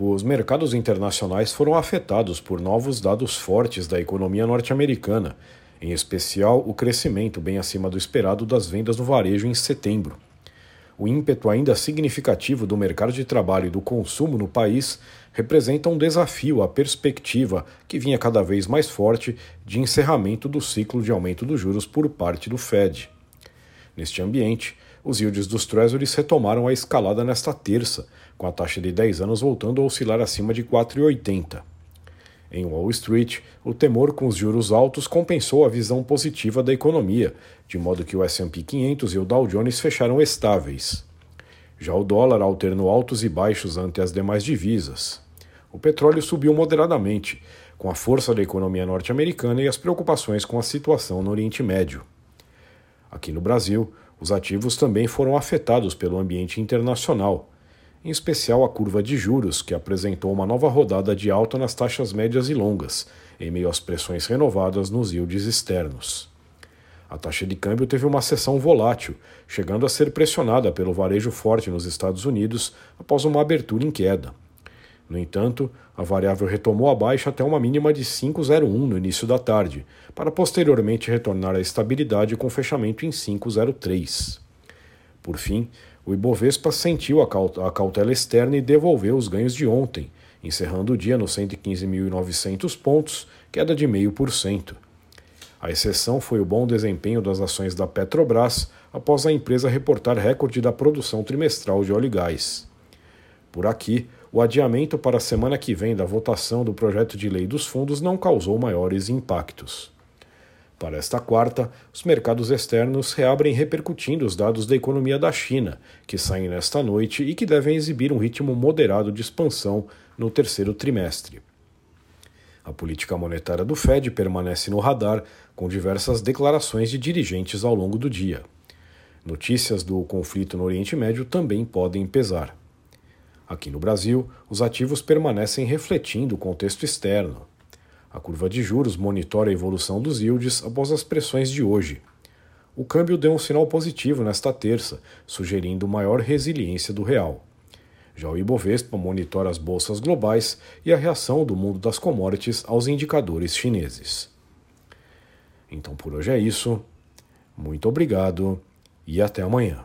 Os mercados internacionais foram afetados por novos dados fortes da economia norte-americana, em especial o crescimento bem acima do esperado das vendas no varejo em setembro. O ímpeto ainda significativo do mercado de trabalho e do consumo no país representa um desafio à perspectiva, que vinha cada vez mais forte, de encerramento do ciclo de aumento dos juros por parte do Fed. Neste ambiente, os yields dos Treasuries retomaram a escalada nesta terça, com a taxa de 10 anos voltando a oscilar acima de 4,80. Em Wall Street, o temor com os juros altos compensou a visão positiva da economia, de modo que o S&P 500 e o Dow Jones fecharam estáveis. Já o dólar alternou altos e baixos ante as demais divisas. O petróleo subiu moderadamente, com a força da economia norte-americana e as preocupações com a situação no Oriente Médio. Aqui no Brasil, os ativos também foram afetados pelo ambiente internacional, em especial a curva de juros, que apresentou uma nova rodada de alta nas taxas médias e longas, em meio às pressões renovadas nos yields externos. A taxa de câmbio teve uma sessão volátil, chegando a ser pressionada pelo varejo forte nos Estados Unidos após uma abertura em queda. No entanto, a variável retomou a baixa até uma mínima de 5,01 no início da tarde, para posteriormente retornar à estabilidade com fechamento em 5,03. Por fim, o Ibovespa sentiu a cautela externa e devolveu os ganhos de ontem, encerrando o dia nos 115.900 pontos, queda de 0,5%. A exceção foi o bom desempenho das ações da Petrobras após a empresa reportar recorde da produção trimestral de óleo e gás. Por aqui, o adiamento para a semana que vem da votação do projeto de lei dos fundos não causou maiores impactos. Para esta quarta, os mercados externos reabrem repercutindo os dados da economia da China, que saem nesta noite e que devem exibir um ritmo moderado de expansão no terceiro trimestre. A política monetária do Fed permanece no radar, com diversas declarações de dirigentes ao longo do dia. Notícias do conflito no Oriente Médio também podem pesar. Aqui no Brasil, os ativos permanecem refletindo o contexto externo. A curva de juros monitora a evolução dos yields após as pressões de hoje. O câmbio deu um sinal positivo nesta terça, sugerindo maior resiliência do real. Já o Ibovespa monitora as bolsas globais e a reação do mundo das commodities aos indicadores chineses. Então por hoje é isso. Muito obrigado e até amanhã.